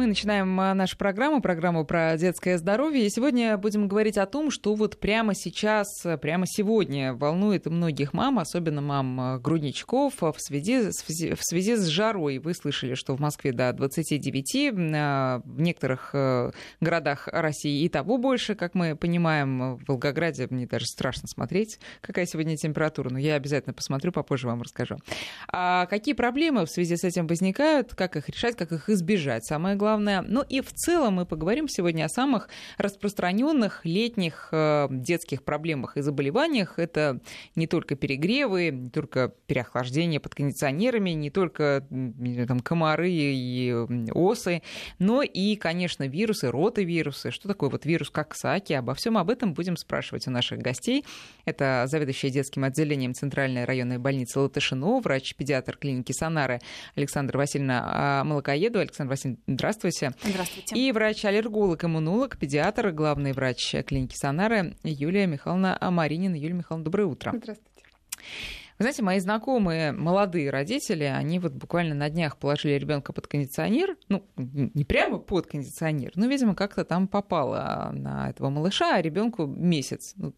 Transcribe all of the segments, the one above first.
Мы начинаем а, нашу программу, программу про детское здоровье. И сегодня будем говорить о том, что вот прямо сейчас, прямо сегодня волнует многих мам, особенно мам а, грудничков, в связи, в связи с жарой. Вы слышали, что в Москве до 29, а, в некоторых городах России и того больше, как мы понимаем. В Волгограде мне даже страшно смотреть, какая сегодня температура, но я обязательно посмотрю, попозже вам расскажу. А какие проблемы в связи с этим возникают, как их решать, как их избежать? Самое главное главное. Ну и в целом мы поговорим сегодня о самых распространенных летних э, детских проблемах и заболеваниях. Это не только перегревы, не только переохлаждение под кондиционерами, не только там, комары и осы, но и, конечно, вирусы, ротовирусы. Что такое вот вирус Коксаки? Обо всем об этом будем спрашивать у наших гостей. Это заведующая детским отделением Центральной районной больницы Латышино, врач-педиатр клиники Санары Александра Васильевна Молокоеду. Александр Васильевна, здравствуйте. Здравствуйте. Здравствуйте. И врач-аллерголог, иммунолог, педиатр, главный врач клиники Сонары Юлия Михайловна Маринина. Юлия Михайловна, доброе утро. Здравствуйте. Вы знаете, мои знакомые молодые родители, они вот буквально на днях положили ребенка под кондиционер, ну, не прямо под кондиционер, но, видимо, как-то там попало на этого малыша, а ребенку месяц. Ну,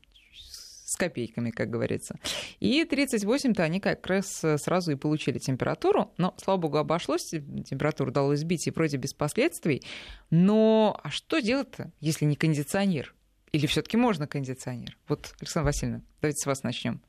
с копейками, как говорится. И 38-то они как раз э, сразу и получили температуру, но, слава богу, обошлось, температуру удалось сбить и вроде без последствий. Но а что делать-то, если не кондиционер? Или все таки можно кондиционер? Вот, Александра Васильевна, давайте с вас начнем.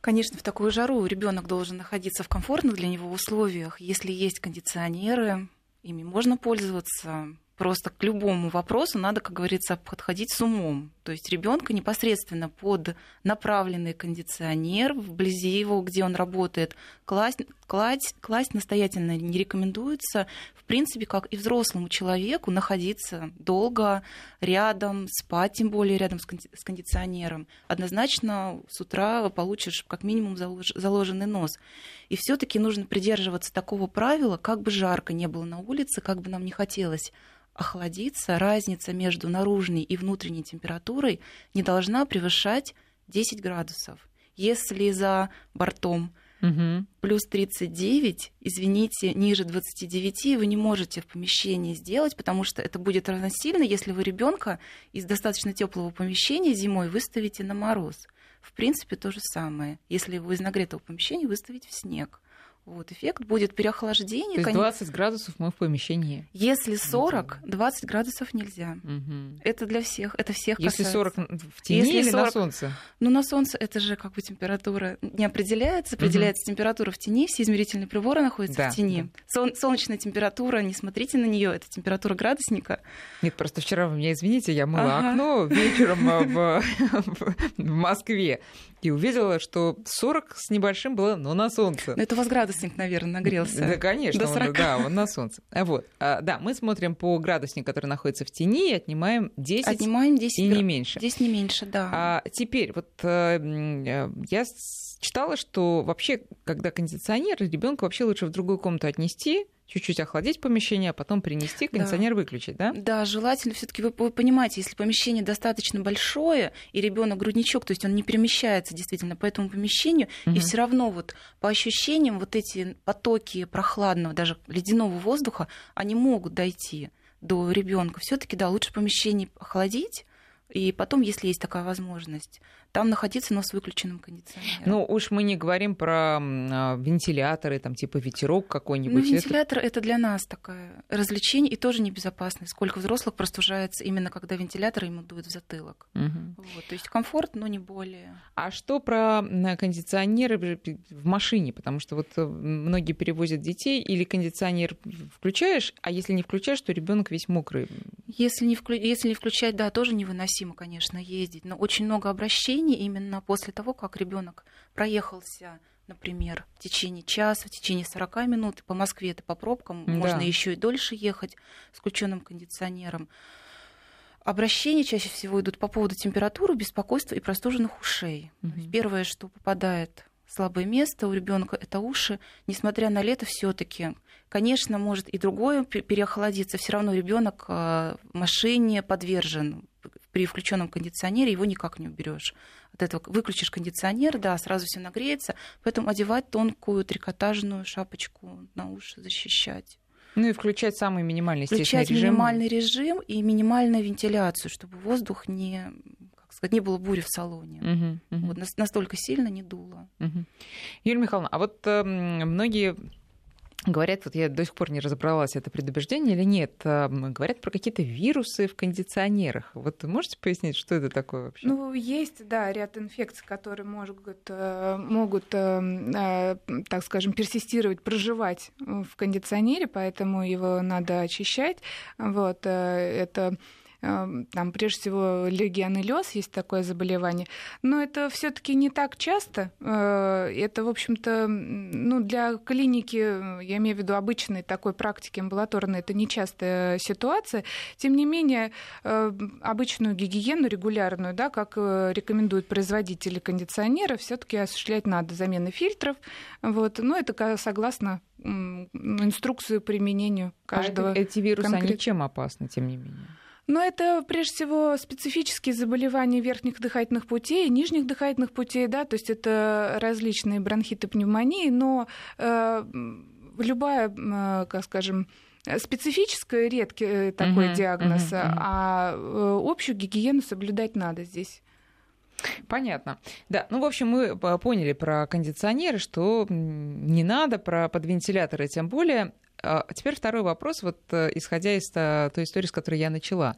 Конечно, в такую жару ребенок должен находиться в комфортных для него условиях. Если есть кондиционеры, ими можно пользоваться просто к любому вопросу надо, как говорится, подходить с умом. То есть ребенка непосредственно под направленный кондиционер вблизи его, где он работает, класть, класть, класть настоятельно не рекомендуется. В принципе, как и взрослому человеку, находиться долго рядом, спать тем более рядом с кондиционером. Однозначно с утра получишь как минимум заложенный нос. И все-таки нужно придерживаться такого правила, как бы жарко не было на улице, как бы нам не хотелось охладиться, разница между наружной и внутренней температурой не должна превышать 10 градусов. Если за бортом угу. плюс 39, извините, ниже 29 вы не можете в помещении сделать, потому что это будет равносильно, если вы ребенка из достаточно теплого помещения зимой выставите на мороз. В принципе, то же самое. Если его из нагретого помещения выставить в снег. Вот, эффект будет переохлаждение. То есть 20 градусов мы в помещении. Если 40, 20 градусов нельзя. Угу. Это для всех, это всех Если касается. 40 в тени Если или 40, на солнце? Ну, на солнце это же как бы температура не определяется. Определяется угу. температура в тени, все измерительные приборы находятся да, в тени. Да. Сол- солнечная температура, не смотрите на нее, это температура градусника. Нет, просто вчера вы меня извините, я мыла ага. окно вечером в, в Москве и увидела, что 40 с небольшим было, но на солнце. Но это у вас градусник, наверное, нагрелся. Да, конечно, До 40. Он, да, он на солнце. А вот, а, да, мы смотрим по градуснику, который находится в тени, и отнимаем 10, отнимаем 10 и не меньше. 10 не меньше, да. А теперь, вот э, я читала, что вообще, когда кондиционер, ребенка вообще лучше в другую комнату отнести, чуть-чуть охладить помещение, а потом принести, кондиционер да. выключить, да? Да, желательно все-таки вы, вы понимаете, если помещение достаточно большое, и ребенок грудничок, то есть он не перемещается действительно по этому помещению, угу. и все равно вот по ощущениям вот эти потоки прохладного, даже ледяного воздуха, они могут дойти до ребенка. Все-таки, да, лучше помещение охладить, и потом, если есть такая возможность, там находиться, но с выключенным кондиционером. Ну, уж мы не говорим про а, вентиляторы, там типа ветерок какой-нибудь. Ну, вентилятор это... это для нас такое развлечение и тоже небезопасно. Сколько взрослых простужается именно когда вентилятор ему дует в затылок. Угу. Вот, то есть комфорт, но не более. А что про кондиционеры в машине? Потому что вот э, многие перевозят детей, или кондиционер включаешь, а если не включаешь, то ребенок весь мокрый. Если не, вклю... если не включать, да, тоже невыносимо, конечно, ездить. Но очень много обращений лечении именно после того, как ребенок проехался например, в течение часа, в течение 40 минут. По Москве это по пробкам, да. можно еще и дольше ехать с включенным кондиционером. Обращения чаще всего идут по поводу температуры, беспокойства и простуженных ушей. Угу. Первое, что попадает слабое место у ребенка это уши, несмотря на лето, все-таки, конечно, может и другое переохладиться, все равно ребенок э, в машине подвержен при включенном кондиционере его никак не уберешь. От этого выключишь кондиционер, да, сразу все нагреется, поэтому одевать тонкую трикотажную шапочку на уши, защищать. Ну и включать самый минимальный, включать режим. минимальный режим и минимальную вентиляцию, чтобы воздух не как сказать, не было бури в салоне. Угу, угу. Вот настолько сильно не дуло. Угу. Юлия Михайловна, а вот э, многие Говорят, вот я до сих пор не разобралась, это предубеждение или нет. Говорят про какие-то вирусы в кондиционерах. Вот можете пояснить, что это такое вообще? Ну, есть, да, ряд инфекций, которые могут, э, могут э, э, так скажем, персистировать, проживать в кондиционере, поэтому его надо очищать. Вот, это Эм, там, прежде всего, легионеллез, есть такое заболевание, но это все таки не так часто. Э, это, в общем-то, ну, для клиники, я имею в виду обычной такой практики амбулаторной, это нечастая ситуация. Тем не менее, э, обычную гигиену регулярную, да, как э, рекомендуют производители кондиционеров, все таки осуществлять надо замены фильтров. Вот. Но это согласно инструкцию применению каждого. А эти вирусы, конкрет... они чем опасны, тем не менее? Но это прежде всего специфические заболевания верхних дыхательных путей, нижних дыхательных путей, да, то есть это различные бронхиты, пневмонии, но э, любая, э, как скажем, специфическая редкий э, такой uh-huh, диагноз, uh-huh, uh-huh. а э, общую гигиену соблюдать надо здесь. Понятно. Да, ну, в общем, мы поняли про кондиционеры, что не надо, про подвентиляторы тем более. А теперь второй вопрос, вот э, исходя из той истории, с которой я начала.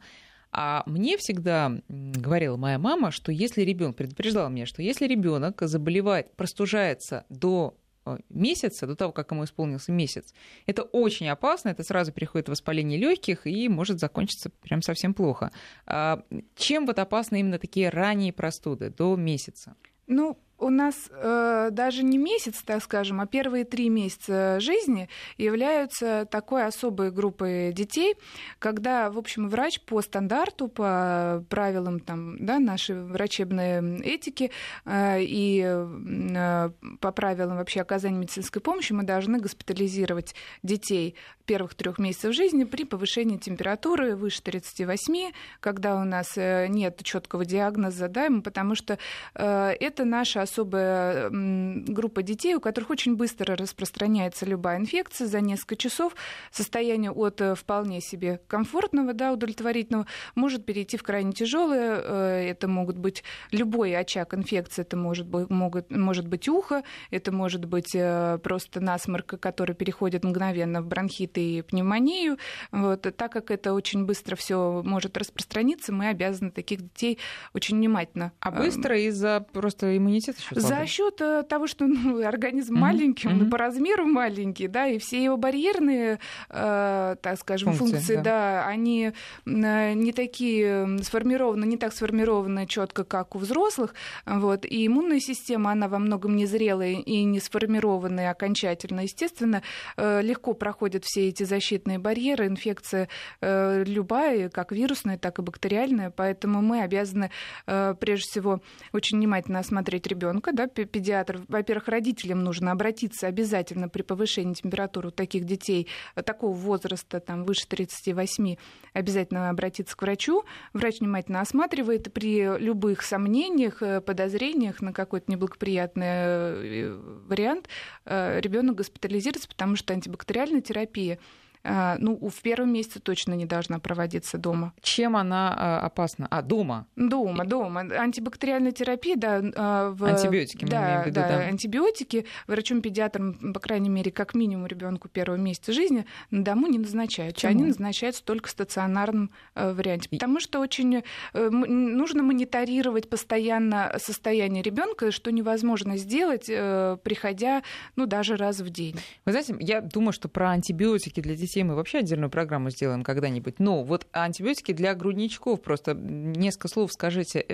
А мне всегда говорила моя мама, что если ребенок предупреждала меня, что если ребенок заболевает, простужается до э, месяца, до того, как ему исполнился месяц, это очень опасно, это сразу переходит в воспаление легких и может закончиться прям совсем плохо. А чем вот опасны именно такие ранние простуды до месяца? Ну, у нас э, даже не месяц, так скажем, а первые три месяца жизни являются такой особой группой детей, когда, в общем, врач по стандарту, по правилам там, да, нашей врачебной этики э, и э, по правилам вообще оказания медицинской помощи мы должны госпитализировать детей первых трех месяцев жизни при повышении температуры выше 38, когда у нас э, нет четкого диагноза, да, потому что э, это наша особая группа детей, у которых очень быстро распространяется любая инфекция за несколько часов. Состояние от э, вполне себе комфортного, да, удовлетворительного, может перейти в крайне тяжелое. Э, это могут быть любой очаг инфекции, это может быть, могут, может быть ухо, это может быть э, просто насморк, который переходит мгновенно в бронхит и пневмонию. Вот. Так как это очень быстро все может распространиться, мы обязаны таких детей очень внимательно. А быстро из-за просто иммунитета еще слабый? За счет э, того, что ну, организм mm-hmm. маленький, он mm-hmm. по размеру маленький, да, и все его барьерные, э, так скажем, функции, функции, да. да, они э, не такие сформированы, не так сформированы четко, как у взрослых, вот, и иммунная система, она во многом незрелая и не сформированная окончательно, естественно, э, легко проходят все эти защитные барьеры, инфекция э, любая, как вирусная, так и бактериальная, поэтому мы обязаны э, прежде всего очень внимательно осмотреть ребенка ребенка, да, педиатр, во-первых, родителям нужно обратиться обязательно при повышении температуры у таких детей э, такого возраста, там, выше 38, обязательно обратиться к врачу. Врач внимательно осматривает, при любых сомнениях, э, подозрениях на какой-то неблагоприятный э, вариант ребенок госпитализируется, потому что антибактериальная терапия ну, в первом месяце точно не должна проводиться дома. Чем она а, опасна? А, дома? Дома, дома. Антибактериальная терапия, да. А, в... Антибиотики, мы да, в виду, да, да. антибиотики врачом-педиатром, по крайней мере, как минимум ребенку первого месяца жизни на дому не назначают. Почему? Они назначаются только в стационарном э, варианте. Потому что очень э, нужно мониторировать постоянно состояние ребенка, что невозможно сделать, э, приходя, ну, даже раз в день. Вы знаете, я думаю, что про антибиотики для детей детей мы вообще отдельную программу сделаем когда-нибудь. Но вот антибиотики для грудничков, просто несколько слов скажите,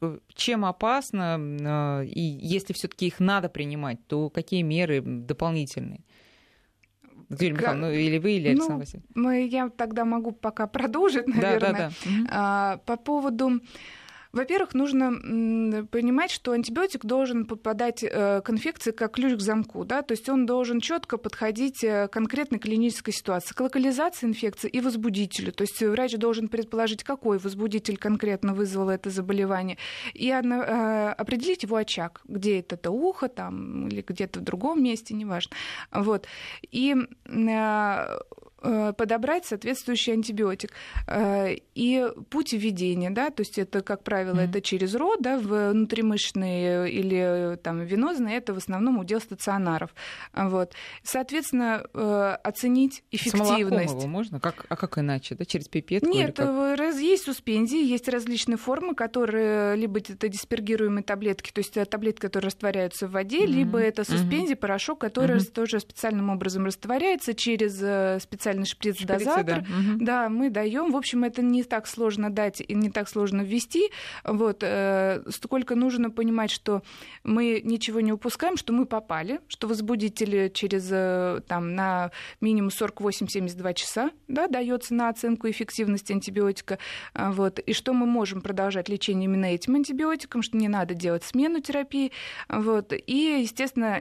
э, чем опасно, э, и если все-таки их надо принимать, то какие меры дополнительные? Юлия Михайловна, ну или вы, или ну, Александр ну, Васильевич? Я тогда могу пока продолжить, наверное. Да, да, да. По поводу во-первых, нужно понимать, что антибиотик должен попадать э, к инфекции как ключ к замку, да, то есть он должен четко подходить э, к конкретной клинической ситуации, к локализации инфекции и возбудителю. То есть врач должен предположить, какой возбудитель конкретно вызвал это заболевание, и э, определить его очаг, где это, это ухо там, или где-то в другом месте, неважно. Вот. И подобрать соответствующий антибиотик. Э, и путь введения, да, то есть это, как правило, mm-hmm. это через рот, да, внутримышечные или там венозные, это в основном удел стационаров. Вот. Соответственно, э, оценить эффективность. С можно? Как, а как иначе, да, через пипетку? Нет, раз, есть суспензии, есть различные формы, которые либо это диспергируемые таблетки, то есть таблетки, которые растворяются в воде, mm-hmm. либо это суспензии, mm-hmm. порошок, который mm-hmm. тоже специальным образом растворяется через специальные специальный шприц-дозатор. Да. Угу. да, мы даем. В общем, это не так сложно дать и не так сложно ввести. Вот, э, сколько нужно понимать, что мы ничего не упускаем, что мы попали, что возбудитель через э, там, на минимум 48-72 часа да, дается на оценку эффективности антибиотика. А, вот, и что мы можем продолжать лечение именно этим антибиотиком, что не надо делать смену терапии. Вот, и, естественно,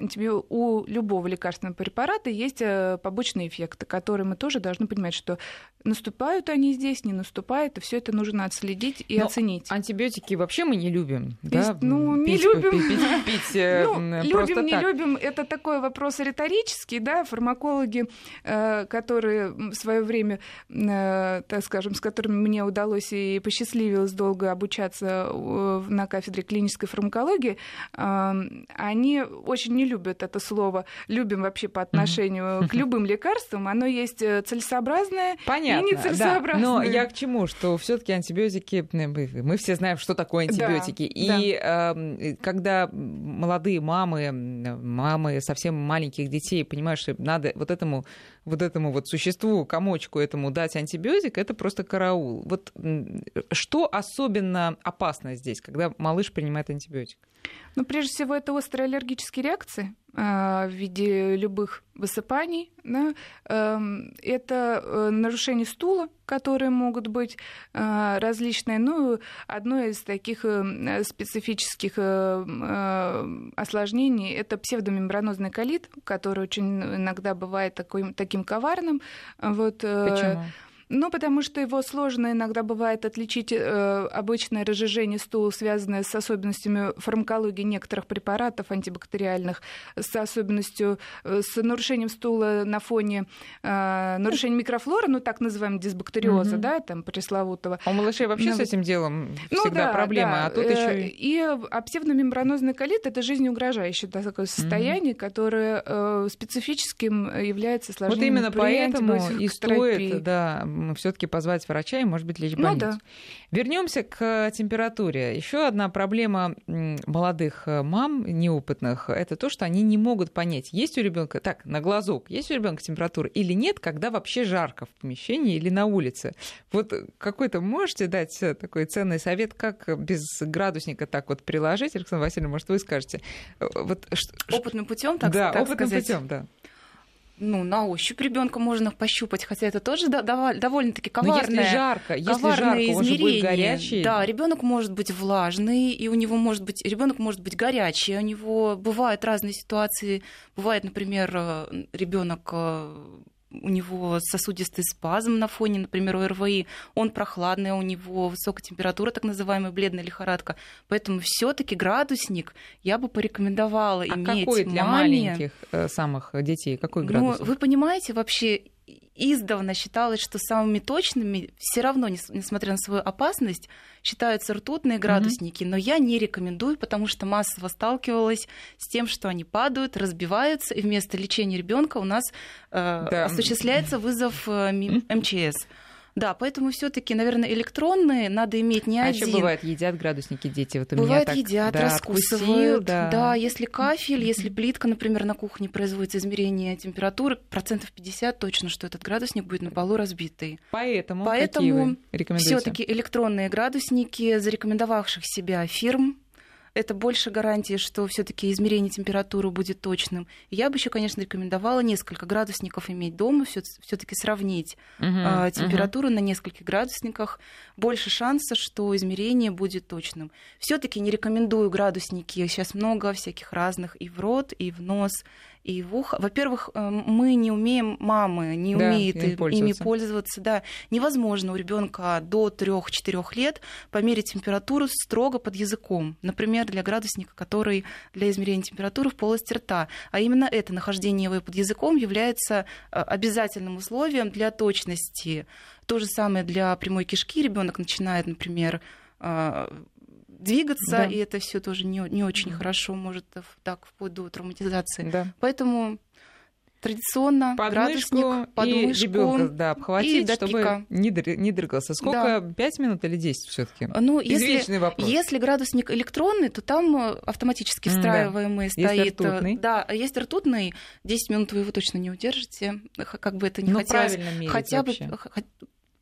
у любого лекарственного препарата есть э, побочные эффекты, которые мы тоже должны понимать, что наступают они здесь, не наступают, и все это нужно отследить и Но оценить. Антибиотики вообще мы не любим, да? Ну, не пить, любим. Пить, пить, пить, э, ну, любим, не так. любим, это такой вопрос риторический, да, фармакологи, э, которые в свое время, э, так скажем, с которыми мне удалось и посчастливилось долго обучаться на кафедре клинической фармакологии, они очень не любят это слово, любим вообще по отношению к любым лекарствам, оно есть целесообразное Понятно, и нецелесообразное. Да. Но я к чему, что все таки антибиотики, мы все знаем, что такое антибиотики. Да, и да. Э, когда молодые мамы, мамы совсем маленьких детей понимают, что надо вот этому вот этому вот существу, комочку этому дать антибиотик, это просто караул. Вот что особенно опасно здесь, когда малыш принимает антибиотик? Ну, прежде всего, это острые аллергические реакции а, в виде любых высыпаний. Да? Эм, это э, нарушение стула, которые могут быть а, различные. Ну, одно из таких э, специфических э, осложнений – это псевдомембранозный колит, который очень иногда бывает такой, таким коварным. Вот, Почему? Ну, потому что его сложно иногда бывает отличить э, обычное разжижение стула, связанное с особенностями фармакологии некоторых препаратов антибактериальных, с особенностью, э, с нарушением стула на фоне э, нарушения микрофлоры, ну, так называемого дисбактериоза, угу. да, там, пресловутого. А у малышей вообще ну, с этим делом ну, всегда да, проблема, да. а тут еще и... И а псевдомембранозный колит – это жизнеугрожающее да, такое состояние, угу. которое э, специфическим является сложнее. Вот именно поэтому и стоит, да, все-таки позвать врача и, может быть, лечь в больницу. Ну, да. Вернемся к температуре. Еще одна проблема молодых э, мам неопытных это то, что они не могут понять, есть у ребенка так на глазок, есть у ребенка температура или нет, когда вообще жарко в помещении или на улице. Вот какой-то можете дать э, такой ценный совет, как без градусника так вот приложить, Александр Васильевна, может, вы скажете? Э, вот, опытным путем, так, да, так опытным сказать. путем, да ну, на ощупь ребенка можно пощупать, хотя это тоже довольно-таки коварное, Но если жарко, если жарко, измерение. Горячий. Да, ребенок может быть влажный, и у него может быть ребенок может быть горячий, у него бывают разные ситуации. Бывает, например, э, ребенок э, у него сосудистый спазм на фоне, например, ОРВИ, он прохладный, у него высокая температура, так называемая бледная лихорадка. Поэтому все таки градусник я бы порекомендовала а иметь какой для маме. маленьких э, самых детей? Какой ну, градусник? Ну, вы понимаете, вообще издавна считалось, что самыми точными, все равно, несмотря на свою опасность, считаются ртутные градусники, mm-hmm. но я не рекомендую, потому что массово сталкивалась с тем, что они падают, разбиваются, и вместо лечения ребенка у нас э, да. осуществляется вызов э, МЧС. Да, поэтому все-таки, наверное, электронные надо иметь не а один. еще бывает едят градусники дети. Вот у бывает меня так, едят, да, раскусывают. да. да, если кафель, если плитка, например, на кухне производится измерение температуры, процентов 50 точно, что этот градусник будет на полу разбитый. Поэтому, Поэтому все-таки электронные градусники зарекомендовавших себя фирм это больше гарантии, что все-таки измерение температуры будет точным. Я бы еще, конечно, рекомендовала несколько градусников иметь дома, все-таки сравнить uh-huh, температуру uh-huh. на нескольких градусниках. Больше шанса, что измерение будет точным. Все-таки не рекомендую градусники. Сейчас много всяких разных и в рот, и в нос и в ухо. Во-первых, э, мы не умеем, мамы не да, умеют ими пользоваться. ими пользоваться. Да. Невозможно у ребенка до 3-4 лет померить температуру строго под языком. Например, для градусника, который для измерения температуры в полости рта. А именно это нахождение его под языком является э, обязательным условием для точности. То же самое для прямой кишки. Ребенок начинает, например, э, двигаться, да. и это все тоже не, не очень хорошо может так вплоть до травматизации. Да. Поэтому традиционно подмышку градусник, подмышку и ребенка, да, обхватить, и чтобы не, не дрыгался. Сколько? Да. 5 минут или 10 все таки Ну, если, вопрос. если градусник электронный, то там э, автоматически встраиваемый да. стоит. Есть ртутный. Да, есть ртутный. 10 минут вы его точно не удержите. Как бы это ни Но хотелось. Хотя вообще.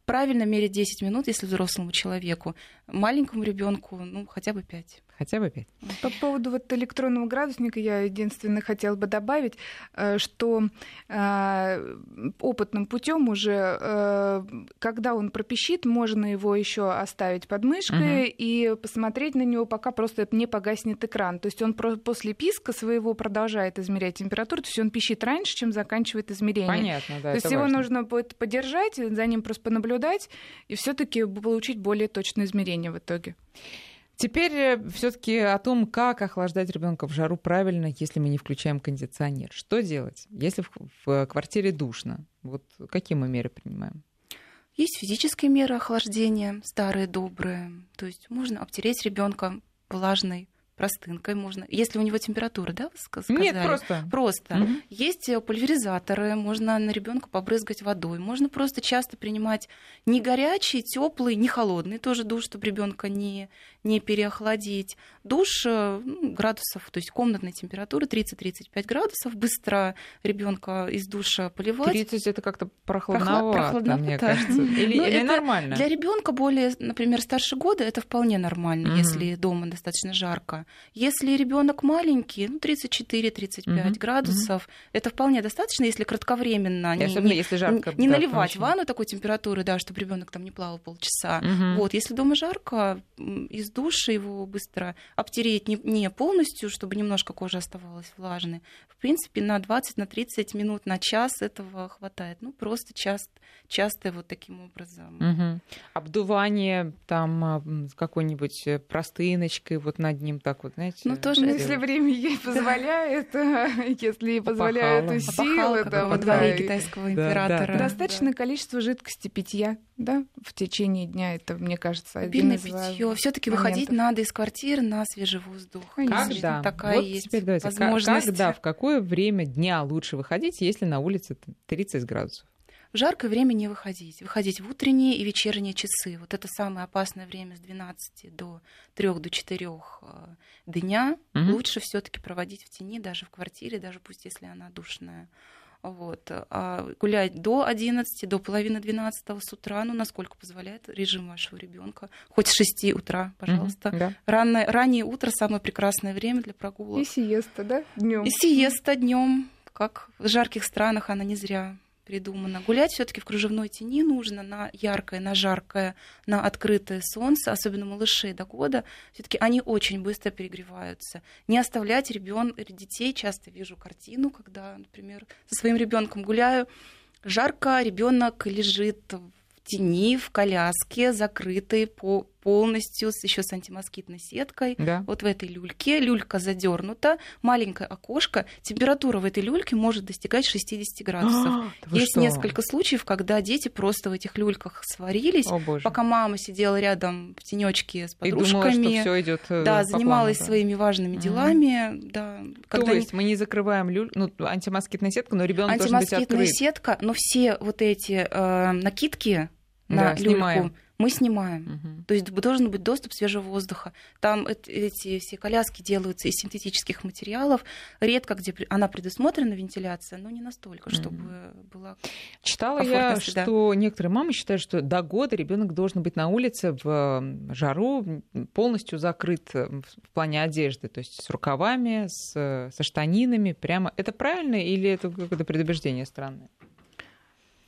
Правильно мерить 10 минут, если взрослому человеку. Маленькому ребенку, ну, хотя бы 5. Хотя бы 5. По поводу вот электронного градусника я единственное хотела бы добавить, э, что э, опытным путем уже, э, когда он пропищит, можно его еще оставить под мышкой угу. и посмотреть на него, пока просто не погаснет экран. То есть он после писка своего продолжает измерять температуру, то есть он пищит раньше, чем заканчивает измерение. Понятно, да. То есть его важно. нужно будет подержать, за ним просто понаблюдать и все-таки получить более точное измерение в итоге. Теперь э, все-таки о том, как охлаждать ребенка в жару правильно, если мы не включаем кондиционер. Что делать, если в, в квартире душно? Вот какие мы меры принимаем? Есть физические меры охлаждения, старые, добрые. То есть можно обтереть ребенка влажной простынкой можно. Если у него температура, да, вы сказали? Нет, просто. Просто. Угу. Есть э, пульверизаторы, можно на ребенка побрызгать водой. Можно просто часто принимать не горячий, теплый, не холодный тоже душ, чтобы ребенка не, не переохладить. Душ э, ну, градусов, то есть комнатной температуры 30-35 градусов. Быстро ребенка из душа поливать. 30 это как-то прохладновато, прохладновато, мне кажется. Или, или нормально? Для ребенка более, например, старше года это вполне нормально, угу. если дома достаточно жарко. Если ребенок маленький, ну, 34-35 угу, градусов, угу. это вполне достаточно, если кратковременно. И не, особенно, не, если жарко. Не, да, наливать конечно. ванну такой температуры, да, чтобы ребенок там не плавал полчаса. Угу. Вот, если дома жарко, из душа его быстро обтереть не, не полностью, чтобы немножко кожа оставалась влажной. В принципе, на 20, на 30 минут, на час этого хватает. Ну, просто часто, часто вот таким образом. Угу. Обдувание там какой-нибудь э, простыночкой вот над ним так так вот, знаете. Ну, тоже, ну, если время ей позволяет, если позволяют силы. Да, во дворе китайского императора. Достаточное количество жидкости питья, да, в течение дня. Это, мне кажется, Обильное питье. все таки выходить надо из квартиры на свежий воздух. Когда? Такая есть возможность. Когда, в какое время дня лучше выходить, если на улице 30 градусов? В жаркое время не выходить. Выходить в утренние и вечерние часы. Вот это самое опасное время с 12 до 3 до 4 э, дня. Угу. Лучше все-таки проводить в тени, даже в квартире, даже пусть если она душная. Вот. А гулять до 11, до половины 12 с утра, ну, насколько позволяет режим вашего ребенка. Хоть с 6 утра, пожалуйста. Mm-hmm, да. Раннее, раннее утро самое прекрасное время для прогулок. И сиеста, да, днем. И сиеста днем. Как в жарких странах она не зря придумано. Гулять все-таки в кружевной тени нужно на яркое, на жаркое, на открытое солнце, особенно малышей до года. Все-таки они очень быстро перегреваются. Не оставлять ребен... детей. Часто вижу картину, когда, например, со своим ребенком гуляю. Жарко, ребенок лежит в тени, в коляске, закрытой по полностью, еще с антимоскитной сеткой. Да. Вот в этой люльке. Люлька задернута, маленькое окошко. Температура в этой люльке может достигать 60 градусов. А, Есть что? несколько случаев, когда дети просто в этих люльках сварились, О, пока мама сидела рядом в тенечке с подружками. И думала, что все идет э, Да, занималась плану, да. своими важными делами. Mm. Да, когда То есть мы не закрываем люль... ну, антимоскитная сетка, но ребенок должен быть открыт. Антимоскитная сетка, но все вот эти э, накидки на да, люльку снимаем мы снимаем. Угу. То есть должен быть доступ свежего воздуха. Там эти все коляски делаются из синтетических материалов. Редко где она предусмотрена вентиляция, но не настолько, чтобы угу. была. Читала я, среда. что некоторые мамы считают, что до года ребенок должен быть на улице в жару полностью закрыт в плане одежды, то есть с рукавами, с, со штанинами, прямо. Это правильно или это какое-то предубеждение странное?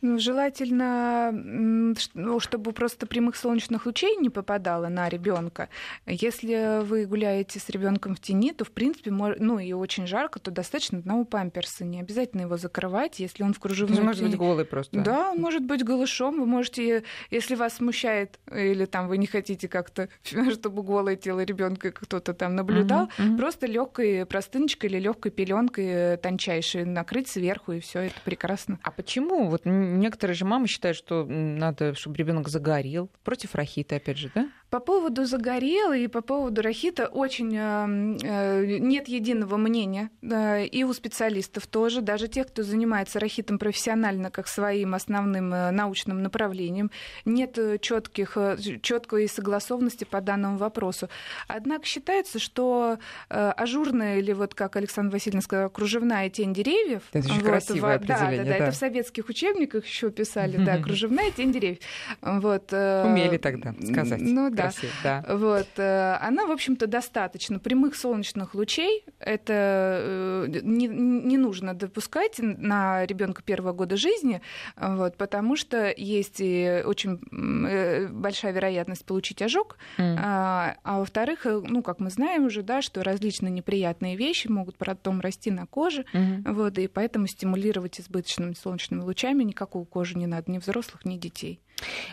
Ну, желательно, ну, чтобы просто прямых солнечных лучей не попадало на ребенка. Если вы гуляете с ребенком в тени, то в принципе, ну и очень жарко, то достаточно одного памперса. Не обязательно его закрывать, если он в кружевной Он может быть голый просто. Да, он может быть голышом. Вы можете, если вас смущает или там вы не хотите как-то, чтобы голое тело ребенка кто-то там наблюдал, uh-huh, uh-huh. просто легкой простыночкой или легкой пеленкой тончайшей накрыть сверху и все это прекрасно. А почему вот некоторые же мамы считают, что надо, чтобы ребенок загорел. Против рахита, опять же, да? По поводу загорела и по поводу рахита очень э, э, нет единого мнения. Э, и у специалистов тоже, даже тех, кто занимается рахитом профессионально, как своим основным э, научным направлением, нет четких, четкой согласованности по данному вопросу. Однако считается, что ажурная или вот, как Александр Васильевна сказала, кружевная тень деревьев. Это очень вот, красивое в, да, да, да, да, это в советских учебниках еще писали, да, кружевная тень деревьев. Вот, Умели тогда сказать. Ну, да. Да. Вот, э, она, в общем-то, достаточно. Прямых солнечных лучей это э, не, не нужно допускать на ребенка первого года жизни, вот, потому что есть и очень э, большая вероятность получить ожог, mm. а, а во-вторых, ну, как мы знаем уже, да, что различные неприятные вещи могут потом расти на коже, mm-hmm. вот, и поэтому стимулировать избыточными солнечными лучами никакую кожу не надо ни взрослых, ни детей.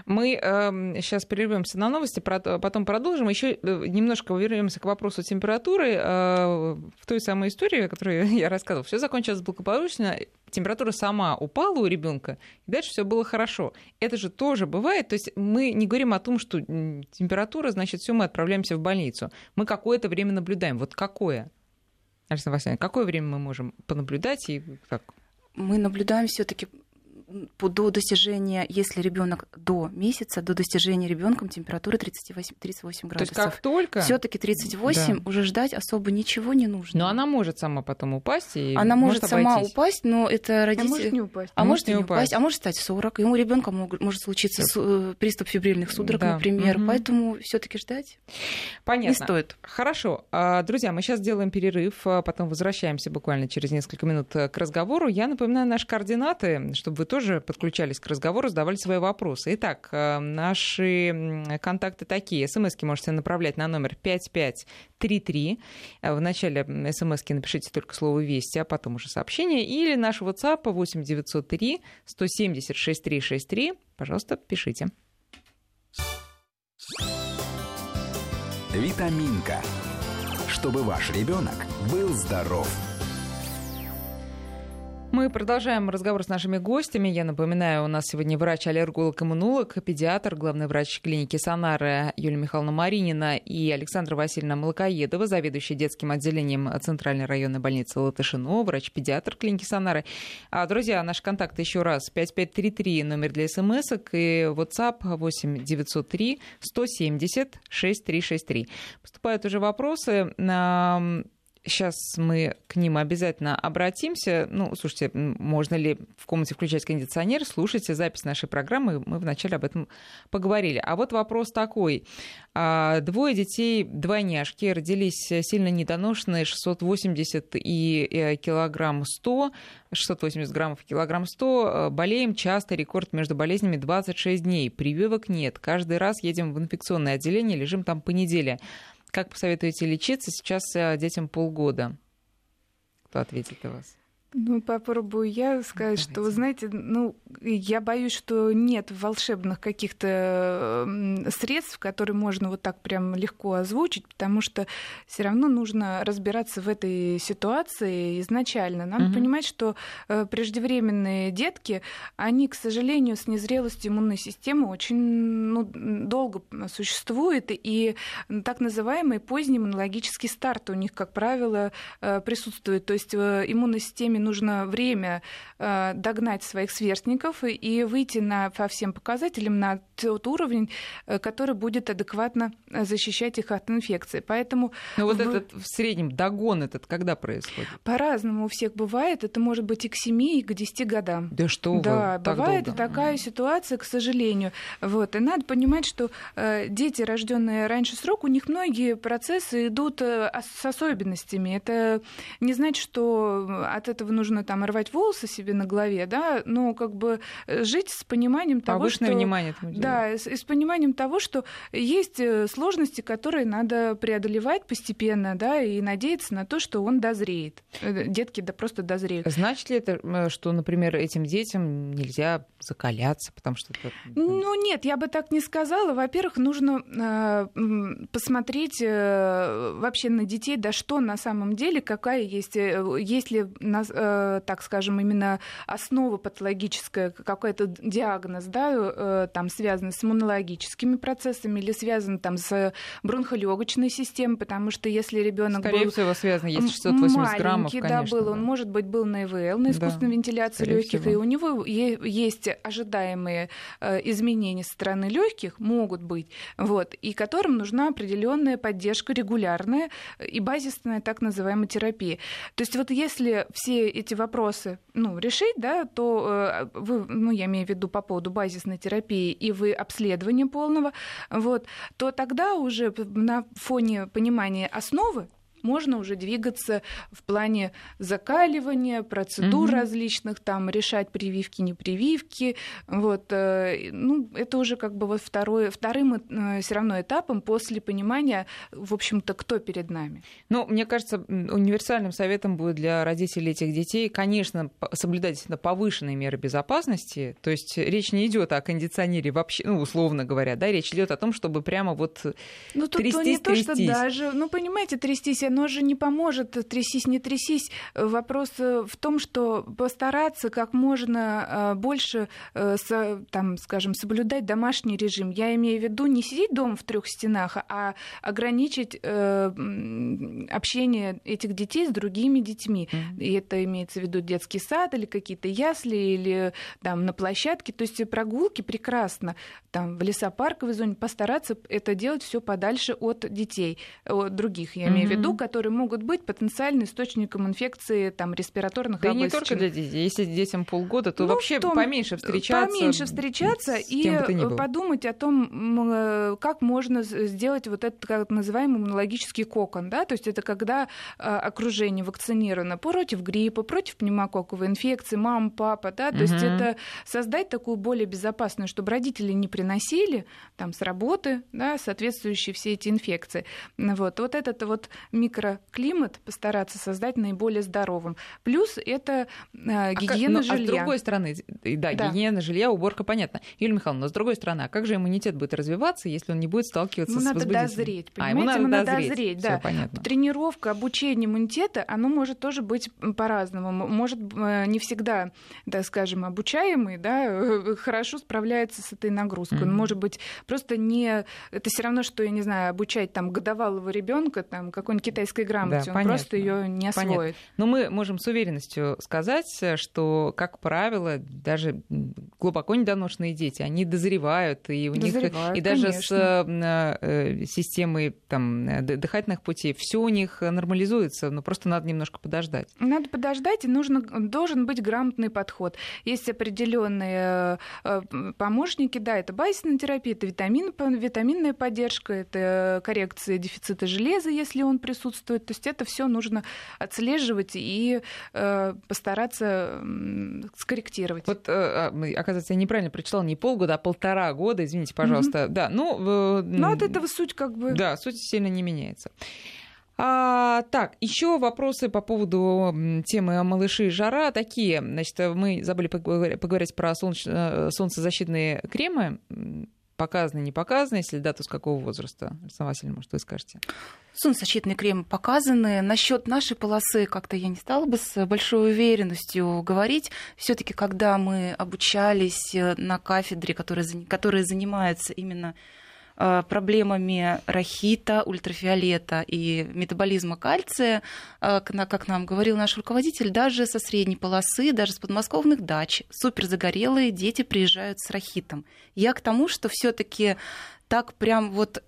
Мы э, сейчас прервемся на новости, потом продолжим. Еще э, немножко вернемся к вопросу температуры. Э, в той самой истории, о которой я рассказывала, все закончилось благополучно. Температура сама упала у ребенка, и дальше все было хорошо. Это же тоже бывает. То есть мы не говорим о том, что температура, значит, все, мы отправляемся в больницу. Мы какое-то время наблюдаем. Вот какое? Александр Васильевна, какое время мы можем понаблюдать и как? Мы наблюдаем все-таки до достижения, если ребенок до месяца, до достижения ребенком температуры 38, 38 градусов. То есть как только... Все-таки 38 да. уже ждать особо ничего не нужно. Но она может сама потом упасть и Она может, может сама упасть, но это родители... А может не упасть. А может, не упасть. А может стать 40. Ему ребенка может случиться э, приступ фибрильных судорог, да. например. Угу. Поэтому все-таки ждать Понятно. не стоит. Хорошо. А, друзья, мы сейчас делаем перерыв, а потом возвращаемся буквально через несколько минут к разговору. Я напоминаю наши координаты, чтобы вы тоже тоже подключались к разговору, задавали свои вопросы. Итак, э, наши контакты такие. СМСки можете направлять на номер 5533. Э, в начале СМСки напишите только слово «Вести», а потом уже сообщение. Или наш WhatsApp 8903 170 6363. Пожалуйста, пишите. Витаминка. Чтобы ваш ребенок был здоров. Мы продолжаем разговор с нашими гостями. Я напоминаю, у нас сегодня врач-аллерголог-иммунолог, педиатр, главный врач клиники Сонара Юлия Михайловна Маринина и Александра Васильевна Молокоедова, заведующая детским отделением Центральной районной больницы Латышино, врач-педиатр клиники Сонары. А, друзья, наш контакт еще раз 5533, номер для смс и WhatsApp 8 903 170 6363. Поступают уже вопросы. Сейчас мы к ним обязательно обратимся. Ну, слушайте, можно ли в комнате включать кондиционер? Слушайте запись нашей программы. Мы вначале об этом поговорили. А вот вопрос такой. А, двое детей, двойняшки, родились сильно недоношенные, 680 и э, килограмм 100, 680 граммов и килограмм 100. Болеем часто, рекорд между болезнями 26 дней. Прививок нет. Каждый раз едем в инфекционное отделение, лежим там по неделе. Как посоветуете лечиться? Сейчас э, детям полгода. Кто ответит у вас? Ну, попробую я сказать, Давайте. что, вы знаете, ну, я боюсь, что нет волшебных каких-то средств, которые можно вот так прям легко озвучить, потому что все равно нужно разбираться в этой ситуации изначально. Надо угу. понимать, что э, преждевременные детки, они, к сожалению, с незрелостью иммунной системы очень ну, долго существуют, и так называемый поздний иммунологический старт у них, как правило, э, присутствует. То есть в э, иммунной системе нужно время э, догнать своих сверстников и выйти на, по всем показателям на тот уровень, э, который будет адекватно э, защищать их от инфекции. Поэтому... Но вот в... этот в среднем догон этот когда происходит? По-разному у всех бывает. Это может быть и к 7, и к 10 годам. Да что Да, вы, бывает долго? и такая ситуация, к сожалению. Вот. И надо понимать, что дети, рожденные раньше срока, у них многие процессы идут с особенностями. Это не значит, что от этого нужно там рвать волосы себе на голове, да, но как бы э, жить с пониманием того, Повышенное что... внимание. Да, и с, и с пониманием того, что есть э, сложности, которые надо преодолевать постепенно, да, и надеяться на то, что он дозреет. Э, Детки да просто дозреют. Значит ли это, что, например, этим детям нельзя закаляться, потому что. Ну нет, я бы так не сказала. Во-первых, нужно э, посмотреть э, вообще на детей, да что на самом деле, какая есть, э, есть ли, э, так скажем, именно основа патологическая, какой-то диагноз, да, э, там связанный с иммунологическими процессами или связан там с бронхолегочной системой, потому что если ребенок Скорее был всего, связано, если М, 680 граммов, конечно. да, был. Он, может быть, был на ИВЛ, на Да, искусственной вентиляции скорее легких, всего. и у него есть ожидаемые э, изменения со стороны легких, могут быть, вот, и которым нужна определенная поддержка регулярная и базисная так называемая терапия. То есть вот если все эти вопросы ну, решить, да, то э, вы, ну, я имею в виду по поводу базисной терапии и вы обследования полного, вот, то тогда уже на фоне понимания основы можно уже двигаться в плане закаливания, процедур Мгм. различных, там решать прививки, не прививки. Вот, э, ну, это уже как бы вот второй, вторым все равно этапом после понимания, в общем-то, кто перед нами. Ну, мне кажется, универсальным советом будет для родителей этих детей, конечно, соблюдать повышенные меры безопасности. То есть речь не идет о кондиционере вообще, ну, условно говоря, да, речь идет о том, чтобы прямо вот Ну, тут то не Трястись, то, что трястись. даже, ну, понимаете, трястись, оно же не поможет, трясись, не трясись. Вопрос э, в том, что постараться как можно э, больше, э, там, скажем, соблюдать домашний режим. Я имею в виду не сидеть дома в трех стенах, а ограничить э, общение этих детей с другими детьми. И это имеется в виду детский сад или какие-то ясли, или там на площадке. То есть прогулки прекрасно. Там в лесопарковой зоне постараться это делать все подальше от детей, от других, я имею в виду, которые могут быть потенциальным источником инфекции там, респираторных Да и не только для детей. Если детям полгода, то Ну, вообще том- поменьше встречаться. Поменьше встречаться и подумать о том, э, как можно сделать вот этот так называемый иммунологический кокон. Да? То есть это когда э, окружение вакцинировано против гриппа, против пневмококковой инфекции, мама, папа. Да? То есть Мгм. это создать такую более безопасную, чтобы родители не приносили там, с работы да, соответствующие все эти инфекции. Вот, вот этот вот микроклимат постараться создать наиболее здоровым. Плюс это э, А как- гигиена ну, А жилья. с другой стороны, да, Да. гигиена жилья, уборка, понятно. Юлия Михайловна, но с другой стороны, а как же иммунитет будет развиваться, если он не будет сталкиваться Ему с надо дозреть, А, ему надо Ему надо дозреть. дозреть, Всё да. понятно. Тренировка, обучение иммунитета, оно может тоже быть по-разному. Может, э, не всегда, так скажем, обучаемый, да, хорошо справляется с этой нагрузкой. Он Мгм. может быть просто не... Это все равно, что, я не знаю, обучать там годовалого ребенка там какой-нибудь китайской грамоте. Да, Он понятно. просто ее не Понятно. освоит. Но мы можем с уверенностью сказать, что, как правило, даже глубоко недоношенные дети, они дозревают, и у них Дозревают, и даже с конечно. э, э, системой там, дыхательных путей все у них нормализуется, но просто надо немножко подождать. Надо подождать, и нужно, должен быть грамотный подход. Есть определенные э, помощники, да, это базисная терапия, это витамин, витаминная поддержка, это коррекция дефицита железа, если он присутствует. То есть это все нужно отслеживать и э, постараться скорректировать. Вот, э, а, оказывается, я неправильно прочитала не полгода, а полтора года, извините, пожалуйста. Да, ну... э, Но от м, этого суть как бы... Да, суть сильно не меняется. А, так, еще вопросы по поводу темы малыши и жара такие. Значит, мы забыли поговор- поговорить про солнеч- э, солнцезащитные кремы. Показаны, не показаны, если да, то с какого возраста? Александр Васильевна, может, вы скажете? Солнцезащитные кремы показаны. Насчет нашей полосы как-то я не стала бы с большой уверенностью говорить. Все-таки, когда мы обучались э, на кафедре, которая, которая занимается именно проблемами рахита, ультрафиолета и метаболизма кальция, э, как нам говорил наш руководитель, даже со средней полосы, даже с подмосковных дач суперзагорелые дети приезжают с рахитом. Я к тому, что все-таки так прям вот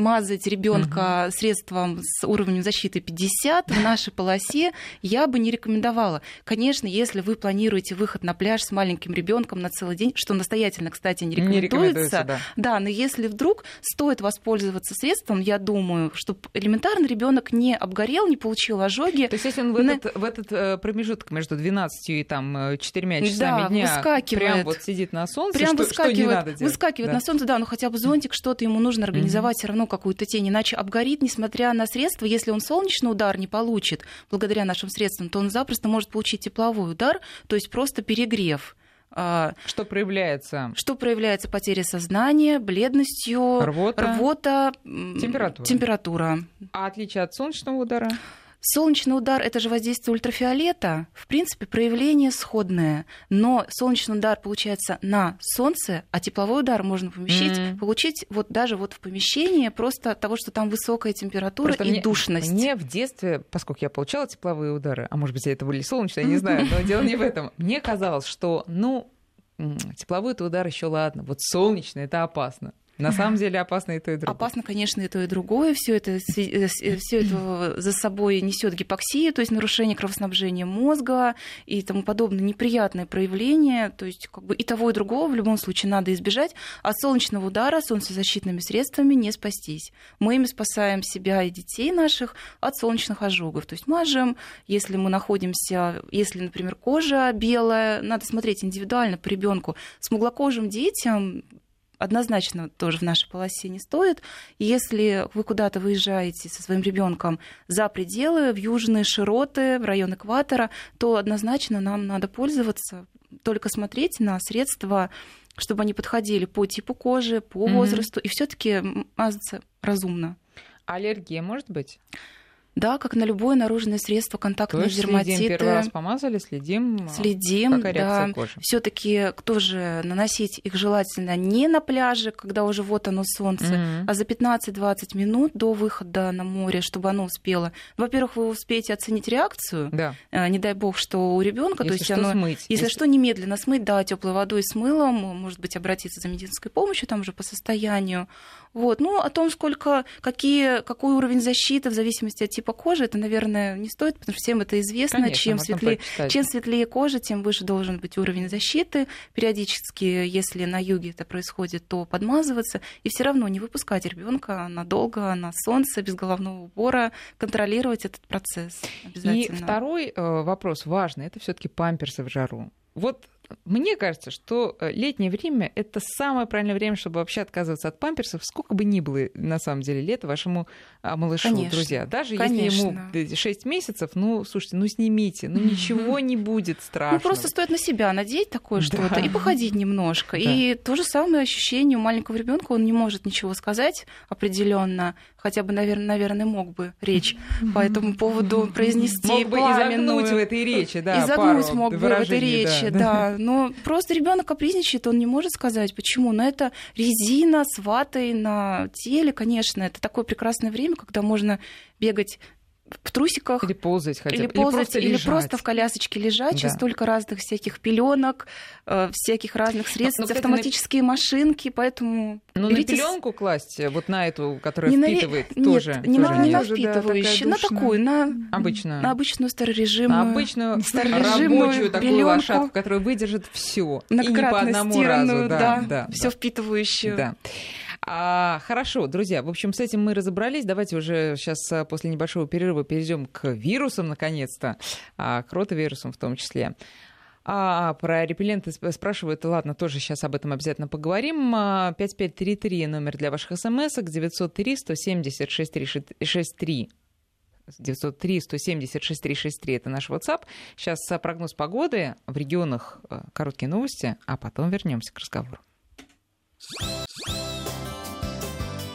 мазать ребенка угу. средством с уровнем защиты 50 в нашей полосе я бы не рекомендовала. Конечно, если вы планируете выход на пляж с маленьким ребенком на целый день, что настоятельно, кстати, не рекомендуется, не рекомендуется да. да, но если вдруг стоит воспользоваться средством, я думаю, чтобы элементарно ребенок не обгорел, не получил ожоги. То есть, если он в на... этот, в этот э, промежуток между 12 и там 4 э, часами да, дня выскакивает. прям вот сидит на солнце, прям что, выскакивает, что не надо делать? Выскакивает да. на солнце, да, но хотя бы зонтик, что-то ему нужно организовать, mm-hmm. все равно какую-то тень, иначе обгорит, несмотря на средства. Если он солнечный удар не получит благодаря нашим средствам, то он запросто может получить тепловой удар, то есть просто перегрев. А, что проявляется? Что проявляется потеря сознания, бледностью, рвота, рвота температура. температура. А отличие от солнечного удара? Солнечный удар – это же воздействие ультрафиолета. В принципе, проявление сходное. Но солнечный удар получается на солнце, а тепловой удар можно помещить, mm-hmm. получить вот даже вот в помещении просто от того, что там высокая температура просто и мне, душность. Мне в детстве, поскольку я получала тепловые удары, а может быть, это были солнечные, я не знаю, но дело не в этом. Мне казалось, что, ну, тепловой удар еще ладно, вот солнечный это опасно. На самом деле опасно и то, и другое. Опасно, конечно, и то, и другое. Все это, э, э, все это за собой несет гипоксию, то есть нарушение кровоснабжения мозга и тому подобное неприятное проявление. То есть как бы и того, и другого в любом случае надо избежать. От солнечного удара солнцезащитными средствами не спастись. Мы ими спасаем себя и детей наших от солнечных ожогов. То есть мажем, если мы находимся, если, например, кожа белая, надо смотреть индивидуально по ребенку. Смуглокожим детям однозначно тоже в нашей полосе не стоит. Если вы куда-то выезжаете со своим ребенком за пределы, в южные широты, в район экватора, то однозначно нам надо пользоваться, только смотреть на средства, чтобы они подходили по типу кожи, по возрасту, mm-hmm. и все-таки мазаться разумно. Аллергия может быть? Да, как на любое наружное средство контактные То дерматиты. Следим, первый раз помазали, следим. Следим, какая да. Кожи. Все-таки тоже наносить их желательно не на пляже, когда уже вот оно солнце, mm-hmm. а за 15-20 минут до выхода на море, чтобы оно успело. Во-первых, вы успеете оценить реакцию. Да. А, не дай бог, что у ребенка, то есть что, оно, смыть. Если, если что, немедленно смыть, да, теплой водой с мылом, может быть, обратиться за медицинской помощью там уже по состоянию. Вот. Ну, о том, сколько, какие, какой уровень защиты в зависимости от типа кожи, это, наверное, не стоит, потому что всем это известно. Конечно, чем, светлее, чем светлее кожа, тем выше должен быть уровень защиты. Периодически, если на юге это происходит, то подмазываться. И все равно не выпускать ребенка надолго на солнце, без головного убора, контролировать этот процесс. И второй э, вопрос важный, это все-таки памперсы в жару. Вот мне кажется, что э, летнее время это самое правильное время, чтобы вообще отказываться от памперсов, сколько бы ни было на самом деле лет вашему а, малышу, конечно, друзья. Даже конечно. если ему 6 месяцев, ну, слушайте, ну снимите, ну ничего не будет страшного. Ну просто стоит на себя надеть такое что-то и походить немножко. И то же самое ощущение у маленького ребенка, он не может ничего сказать определенно, хотя бы, наверное, наверное мог бы речь по этому поводу произнести Мог бы изогнуть в этой речи, да, Изогнуть мог бы в этой речи, да. Но просто ребенок капризничает, он не может сказать, почему. Но это резина с ватой на теле, конечно, это такое прекрасное время, когда можно бегать в трусиках. Или ползать хотя бы. Или, ползать, или, просто, или просто в колясочке лежать. Да. Сейчас столько разных всяких пеленок, э, всяких разных средств, но, но, автоматические на... машинки, поэтому... Ну, беритесь... на пеленку класть, э, вот на эту, которая не впитывает, на... тоже. Нет, не тоже на, не на впитывающую, на такую, на... Обычную. На обычную старорежимную. На обычную рабочую такую пеленку, лошадку, которая выдержит все И не по одному разу. Да, да, да, все да. впитывающую. Да. А, хорошо, друзья, в общем, с этим мы разобрались. Давайте уже сейчас а, после небольшого перерыва перейдем к вирусам, наконец-то, а, к ротовирусам в том числе. А, про репелленты спрашивают, ладно, тоже сейчас об этом обязательно поговорим. 5533 а, номер для ваших смс 903 170 6363 903 170 6363 это наш WhatsApp. Сейчас а, прогноз погоды в регионах, короткие новости, а потом вернемся к разговору.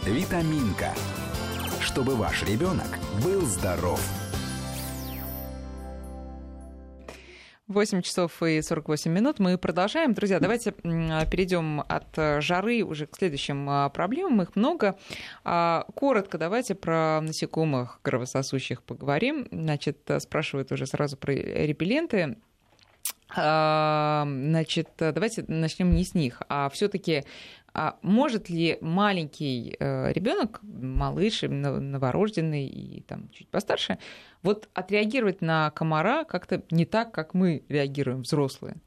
Витаминка. Чтобы ваш ребенок был здоров. 8 часов и 48 минут. Мы продолжаем. Друзья, давайте перейдем от жары уже к следующим а, проблемам. Их много. А, коротко давайте про насекомых кровососущих поговорим. Значит, спрашивают уже сразу про репелленты. А, значит, давайте начнем не с них, а все-таки А может ли маленький э, ребенок, малыш, новорожденный и там чуть постарше, вот отреагировать на комара как-то не так, как мы реагируем, взрослые?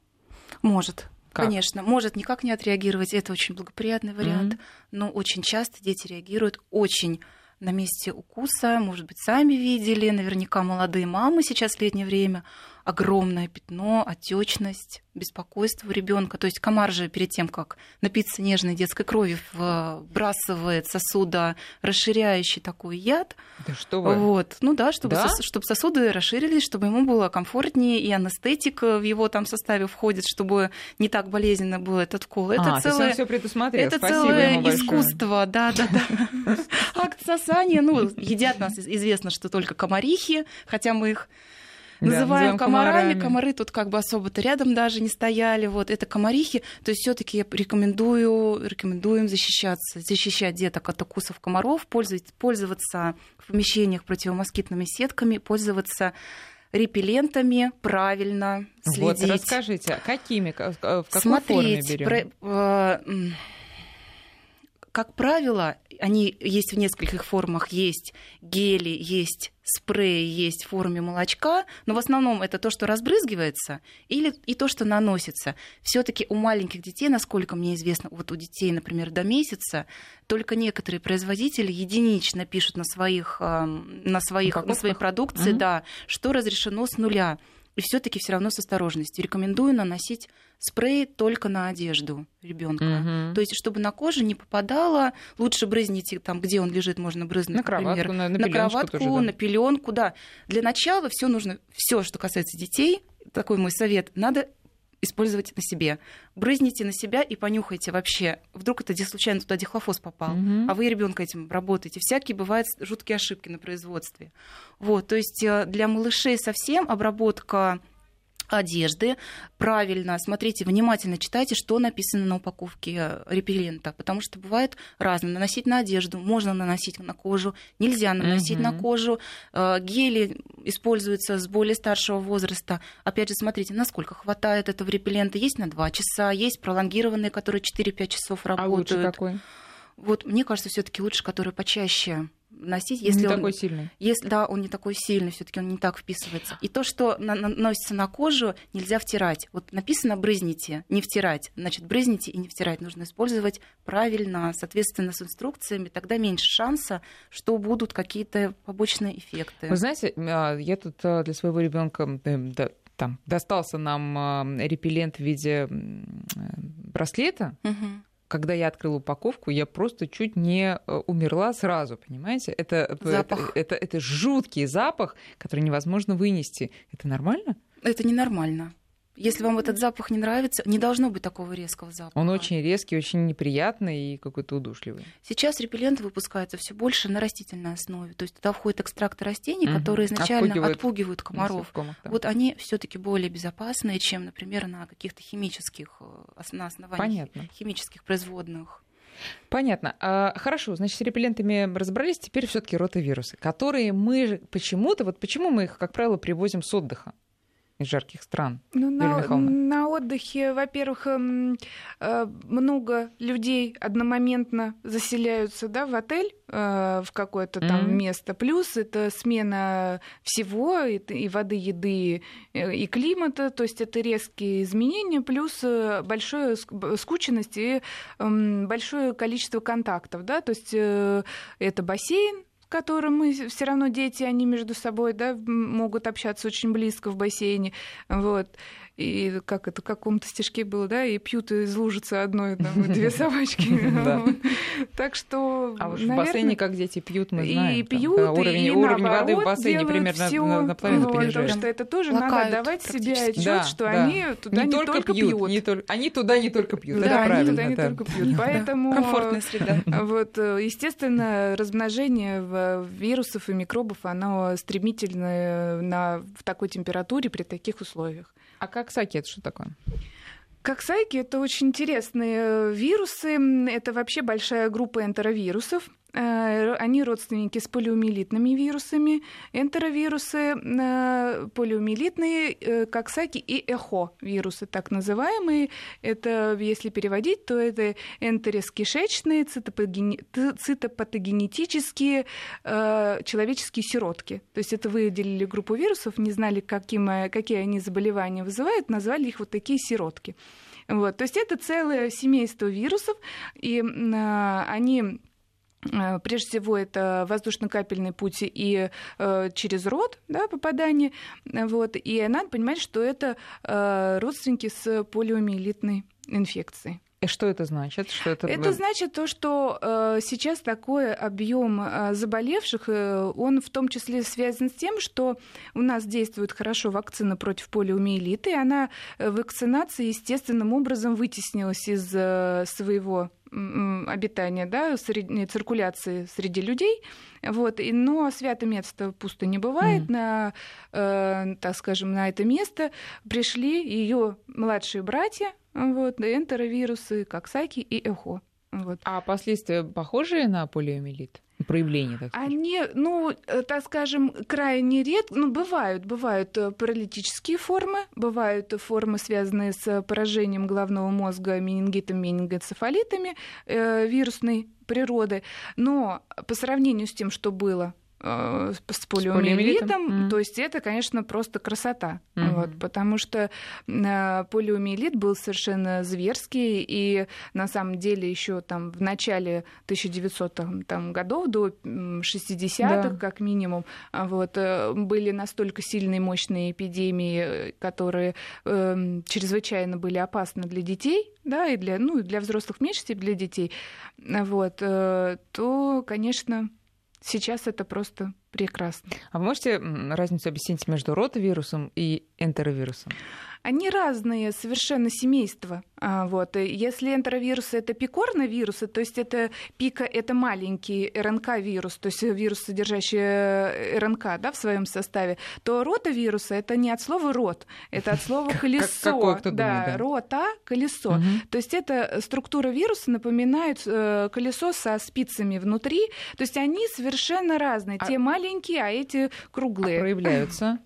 Может. Как? Конечно, может никак не отреагировать, это очень благоприятный вариант, mm-hmm. но очень часто дети реагируют очень на месте укуса, может быть, сами видели, наверняка молодые мамы сейчас в летнее время, огромное пятно, отечность, беспокойство у ребенка. То есть комар же перед тем, как напиться нежной детской крови, вбрасывает сосуда расширяющий такой яд. Да что вы? Вот. Ну да, чтобы, да? Сос, чтобы сосуды расширились, чтобы ему было комфортнее, и анестетик в его там составе входит, чтобы не так болезненно был этот укол. Это а, целое, все предусмотрел. Это Спасибо целое искусство, да, да, да. Акт сосания, ну, едят нас известно, что только комарихи, хотя мы их называем да, комарами. комарами. Комары тут как бы особо-то рядом даже не стояли. Вот это комарихи. То есть все-таки я рекомендую, рекомендуем защищаться, защищать деток от укусов комаров, пользоваться, пользоваться в помещениях противомоскитными сетками, пользоваться репеллентами правильно следить. Вот, расскажите, а какими, в какой Смотреть, форме берем? Про, э, как правило, они есть в нескольких формах. Есть гели, есть спреи, есть в форме молочка, но в основном это то, что разбрызгивается, или и то, что наносится. все таки у маленьких детей, насколько мне известно, вот у детей, например, до месяца, только некоторые производители единично пишут на своих, на своих, на своей продукции, угу. да, что разрешено с нуля и все-таки все равно с осторожностью. Рекомендую наносить спрей только на одежду ребенка. Угу. То есть, чтобы на кожу не попадало, лучше брызните там, где он лежит, можно брызнуть, на кроватку, например, на, на, на кроватку, тоже, да. на пеленку, да. Для начала все нужно, все, что касается детей, такой мой совет, надо использовать на себе. Брызните на себя и понюхайте вообще. Вдруг это случайно туда дихлофос попал, угу. а вы ребенка этим работаете. Всякие бывают жуткие ошибки на производстве. Вот, то есть э, для малышей совсем обработка одежды. Правильно, смотрите, внимательно читайте, что написано на упаковке репеллента, потому что бывает разное. Наносить на одежду, можно наносить на кожу, нельзя наносить угу. на кожу. Э, гели используются с более старшего возраста. Опять же, смотрите, насколько хватает этого репеллента. Есть на 2 часа, есть пролонгированные, которые 4-5 часов работают. А лучше какой? Вот мне кажется, все-таки лучше, который почаще носить, если не он такой сильный. Если да, он не такой сильный, все-таки он не так вписывается. И то, что наносится на кожу, нельзя втирать. Вот написано брызните, не втирать. Значит, брызните и не втирать. Нужно использовать правильно, соответственно, с инструкциями. Тогда меньше шанса, что будут какие-то побочные эффекты. Вы знаете, а, я тут а, для своего ребенка э, там достался нам а, репеллент в виде браслета. Угу когда я открыла упаковку, я просто чуть не э, умерла сразу, понимаете? Это, запах. это, это, это жуткий запах, который невозможно вынести. Это нормально? Это ненормально. Если вам этот запах не нравится, не должно быть такого резкого запаха. Он очень резкий, очень неприятный и какой-то удушливый. Сейчас репелленты выпускаются все больше на растительной основе. То есть туда входят экстракты растений, угу. которые изначально отпугивают, отпугивают комаров. Да. Вот они все-таки более безопасные, чем, например, на каких-то химических, э, на основании Понятно. химических производных. Понятно. А, хорошо, значит, с репеллентами разобрались, теперь все-таки ротовирусы, которые мы почему-то, вот почему мы их, как правило, привозим с отдыха? Из жарких стран? Ну, на, на отдыхе, во-первых, эм, э, много людей одномоментно заселяются да, в отель, э, в какое-то там mm-hmm. место. Плюс это смена всего, и, воды, еды, э, и климата, то есть это резкие изменения, плюс большая скученность и эм, большое количество контактов. Да? То есть это бассейн, которым мы все равно дети, они между собой да, могут общаться очень близко в бассейне. Вот и как это в каком-то стишке было, да, и пьют из лужицы одной, там, две собачки. Так что, А в бассейне как дети пьют, мы знаем. И пьют, уровень воды в бассейне примерно наполовину переживает. Потому что это тоже надо давать себе отчет, что они туда не только пьют. Они туда не только пьют, Да, они туда не только пьют. Поэтому... Комфортная среда. Вот, естественно, размножение вирусов и микробов, оно стремительное на, в такой температуре при таких условиях. А как саки это что такое? Коксайки — это очень интересные э, вирусы. Это вообще большая группа энтеровирусов. Э, они родственники с полиомиелитными вирусами, энтеровирусы, э, полиомиелитные, э, коксаки и эхо вирусы, так называемые. Это, если переводить, то это энтерис-кишечные, цитопатогенетические человеческие сиротки. То есть это выделили группу вирусов, не знали, каким, какие они заболевания вызывают, назвали их вот такие сиротки. Вот. То есть это целое семейство вирусов, и они прежде всего, это воздушно-капельный путь и э, через рот да, попадание. Вот. И надо понимать, что это э, родственники с полиомиелитной инфекцией. И что это значит? Что это... это значит то, что э, сейчас такой объем э, заболевших, э, он в том числе связан с тем, что у нас действует хорошо вакцина против полиомиелита, и она э, вакцинация естественным образом вытеснилась из э, своего обитания, да, среди, циркуляции среди людей. Вот. И, но свято место пусто не бывает. Mm. На, э, так скажем, на это место пришли ее младшие братья, вот, энтеровирусы, коксаки и эхо. Вот. А последствия похожие на полиомиелит? проявления, так сказать? Они, ну, э, так скажем, крайне редко, ну, бывают, бывают э, паралитические формы, бывают формы, связанные с поражением головного мозга менингитом, менингоцефалитами э, вирусной природы, но по сравнению с тем, что было Э, с полиомиелитом, mm. то есть это, конечно, просто красота, mm-hmm. вот, потому что э, полиомиелит был совершенно зверский, и на самом деле еще там в начале 1900-х там, годов, до 60-х да. как минимум, а вот, э, были настолько сильные мощные эпидемии, которые э, чрезвычайно были опасны для детей, да, и для, ну, для взрослых в меньшей степени, для детей, вот, э, то, конечно, Сейчас это просто прекрасно. А вы можете разницу объяснить между ротавирусом и энтеровирусом? Они разные совершенно семейства. А, вот. Если энтеровирусы — это пикорновирусы, то есть это пика — это маленький РНК-вирус, то есть вирус, содержащий э, РНК да, в своем составе, то ротавирусы — это не от слова «рот», это от слова «колесо». Да, да, рота — колесо. Угу. То есть эта структура вируса напоминает э, колесо со спицами внутри, то есть они совершенно разные. А... Те маленькие, а эти круглые. А проявляются?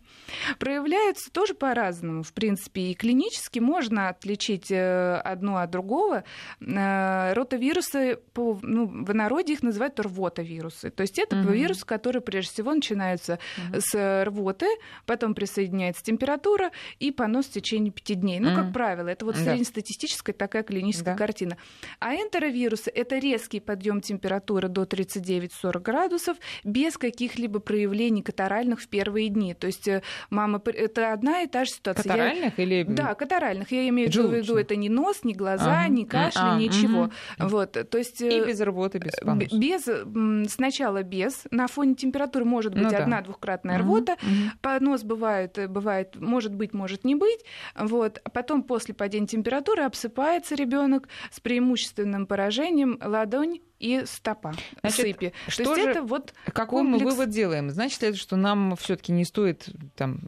Проявляются тоже по-разному, в принципе. И клинически можно отличить э, одно от другого. Э, ротавирусы, по, ну, в народе их называют рвотовирусы. То есть это угу. вирусы, которые прежде всего начинаются угу. с рвоты, потом присоединяется температура и понос в течение пяти дней. Ну, угу. как правило, это вот да. среднестатистическая такая клиническая да. картина. А энтеровирусы — это резкий подъем температуры до 39-40 градусов без каких-либо проявлений катаральных в первые дни. То есть э, мама, это одна и та же ситуация. Катаральных я... или... Да, катаральных. Я имею в виду, это не нос, не глаза, ага. не кашель, а, ничего. Угу. Вот, то есть... И э, без рвоты, без поноса. Без, сначала без. На фоне температуры может быть ну, одна-двухкратная да. рвота. Угу. Понос бывает, э, бывает, может быть, может не быть. Вот. А потом после падения температуры обсыпается ребенок с преимущественным поражением ладонь и стопа Значит, сыпи. Что То есть же, это вот какой комплекс... мы вывод делаем? Значит ли это, что нам все-таки не стоит там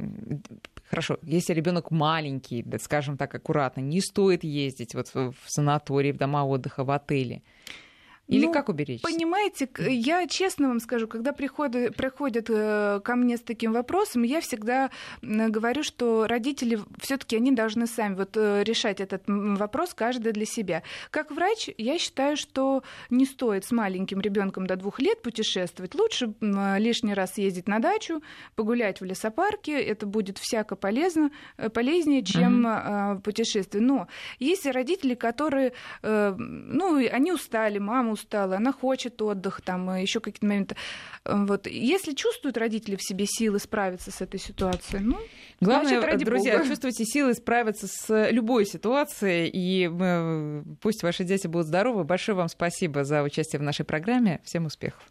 Хорошо, если ребенок маленький, да, скажем так аккуратно, не стоит ездить вот в санаторий, в дома отдыха, в отели. Или ну, как уберечь? Понимаете, я честно вам скажу, когда приходят, приходят э, ко мне с таким вопросом, я всегда говорю, что родители все-таки они должны сами вот э, решать этот вопрос каждый для себя. Как врач, я считаю, что не стоит с маленьким ребенком до двух лет путешествовать. Лучше лишний раз ездить на дачу, погулять в лесопарке. Это будет всяко полезно, э, полезнее, чем mm-hmm. путешествие. Но есть родители, которые, ну, они устали, мама устала, она хочет отдых, там э, еще какие-то моменты. Э, вот. Если чувствуют родители в себе силы справиться с этой ситуацией, ну, Главное, значит, ради друзья, Бога. чувствуйте силы справиться с любой ситуацией, и э, пусть ваши дети будут здоровы. Большое вам спасибо за участие в нашей программе. Всем успехов.